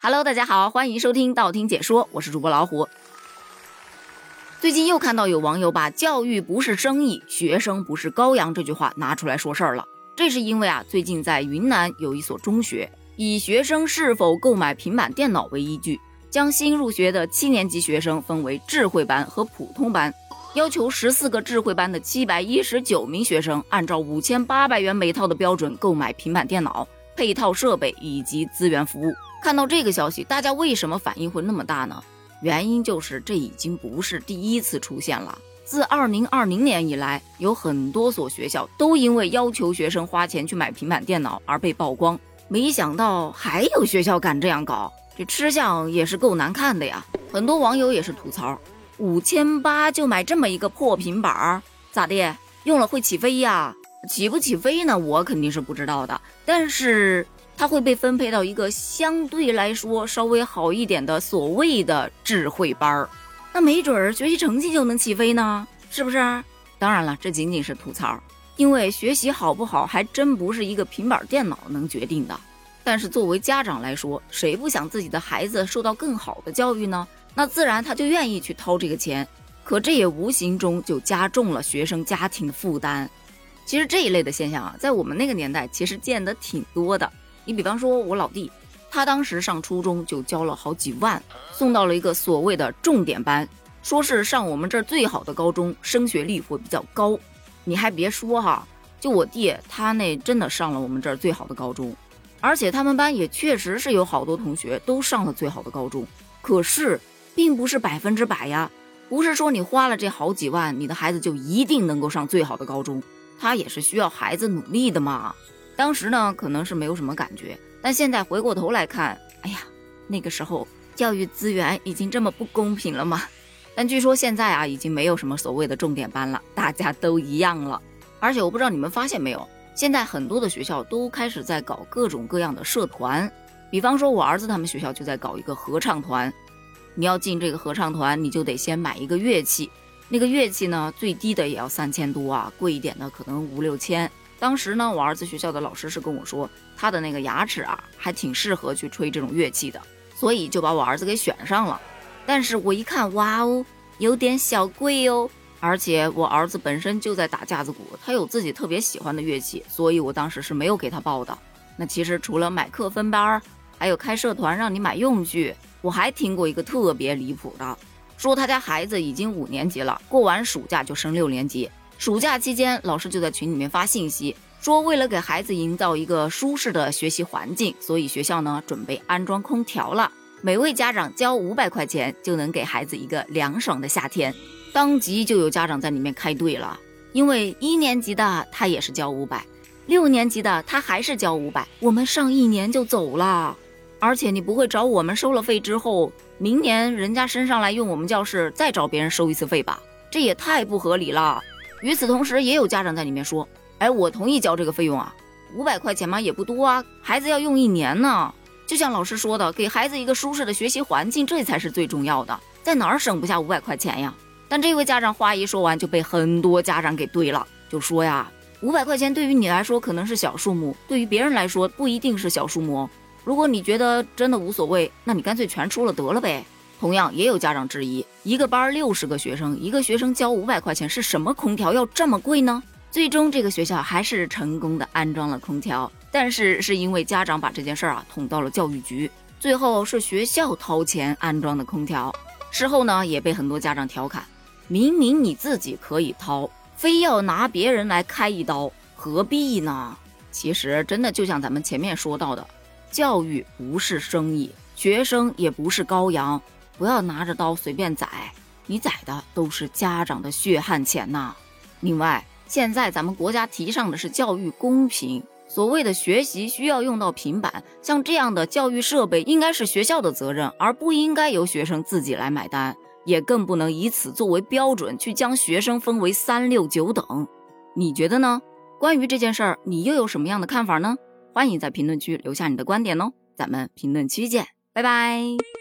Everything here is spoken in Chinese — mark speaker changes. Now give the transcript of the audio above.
Speaker 1: Hello，大家好，欢迎收听道听解说，我是主播老虎。最近又看到有网友把“教育不是生意，学生不是羔羊”这句话拿出来说事儿了。这是因为啊，最近在云南有一所中学，以学生是否购买平板电脑为依据，将新入学的七年级学生分为智慧班和普通班，要求十四个智慧班的七百一十九名学生按照五千八百元每套的标准购买平板电脑、配套设备以及资源服务。看到这个消息，大家为什么反应会那么大呢？原因就是这已经不是第一次出现了。自二零二零年以来，有很多所学校都因为要求学生花钱去买平板电脑而被曝光。没想到还有学校敢这样搞，这吃相也是够难看的呀！很多网友也是吐槽：五千八就买这么一个破平板，咋的？用了会起飞呀？起不起飞呢？我肯定是不知道的，但是。他会被分配到一个相对来说稍微好一点的所谓的智慧班儿，那没准儿学习成绩就能起飞呢，是不是？当然了，这仅仅是吐槽，因为学习好不好还真不是一个平板电脑能决定的。但是作为家长来说，谁不想自己的孩子受到更好的教育呢？那自然他就愿意去掏这个钱，可这也无形中就加重了学生家庭的负担。其实这一类的现象啊，在我们那个年代其实见得挺多的。你比方说，我老弟，他当时上初中就交了好几万，送到了一个所谓的重点班，说是上我们这儿最好的高中，升学率会比较高。你还别说哈，就我弟他那真的上了我们这儿最好的高中，而且他们班也确实是有好多同学都上了最好的高中。可是，并不是百分之百呀，不是说你花了这好几万，你的孩子就一定能够上最好的高中，他也是需要孩子努力的嘛。当时呢，可能是没有什么感觉，但现在回过头来看，哎呀，那个时候教育资源已经这么不公平了吗？但据说现在啊，已经没有什么所谓的重点班了，大家都一样了。而且我不知道你们发现没有，现在很多的学校都开始在搞各种各样的社团，比方说我儿子他们学校就在搞一个合唱团，你要进这个合唱团，你就得先买一个乐器，那个乐器呢，最低的也要三千多啊，贵一点的可能五六千。当时呢，我儿子学校的老师是跟我说，他的那个牙齿啊，还挺适合去吹这种乐器的，所以就把我儿子给选上了。但是我一看，哇哦，有点小贵哦，而且我儿子本身就在打架子鼓，他有自己特别喜欢的乐器，所以我当时是没有给他报的。那其实除了买课分班，还有开社团让你买用具，我还听过一个特别离谱的，说他家孩子已经五年级了，过完暑假就升六年级。暑假期间，老师就在群里面发信息，说为了给孩子营造一个舒适的学习环境，所以学校呢准备安装空调了。每位家长交五百块钱，就能给孩子一个凉爽的夏天。当即就有家长在里面开队了，因为一年级的他也是交五百，六年级的他还是交五百。我们上一年就走了，而且你不会找我们收了费之后，明年人家升上来用我们教室再找别人收一次费吧？这也太不合理了。与此同时，也有家长在里面说：“哎，我同意交这个费用啊，五百块钱嘛也不多啊，孩子要用一年呢。就像老师说的，给孩子一个舒适的学习环境，这才是最重要的。在哪儿省不下五百块钱呀？”但这位家长话一说完，就被很多家长给怼了，就说呀：“五百块钱对于你来说可能是小数目，对于别人来说不一定是小数目。如果你觉得真的无所谓，那你干脆全出了得了呗。”同样也有家长质疑，一个班六十个学生，一个学生交五百块钱，是什么空调要这么贵呢？最终这个学校还是成功的安装了空调，但是是因为家长把这件事儿啊捅到了教育局，最后是学校掏钱安装的空调。事后呢也被很多家长调侃，明明你自己可以掏，非要拿别人来开一刀，何必呢？其实真的就像咱们前面说到的，教育不是生意，学生也不是羔羊。不要拿着刀随便宰，你宰的都是家长的血汗钱呐。另外，现在咱们国家提倡的是教育公平，所谓的学习需要用到平板，像这样的教育设备应该是学校的责任，而不应该由学生自己来买单，也更不能以此作为标准去将学生分为三六九等。你觉得呢？关于这件事儿，你又有什么样的看法呢？欢迎在评论区留下你的观点哦，咱们评论区见，拜拜。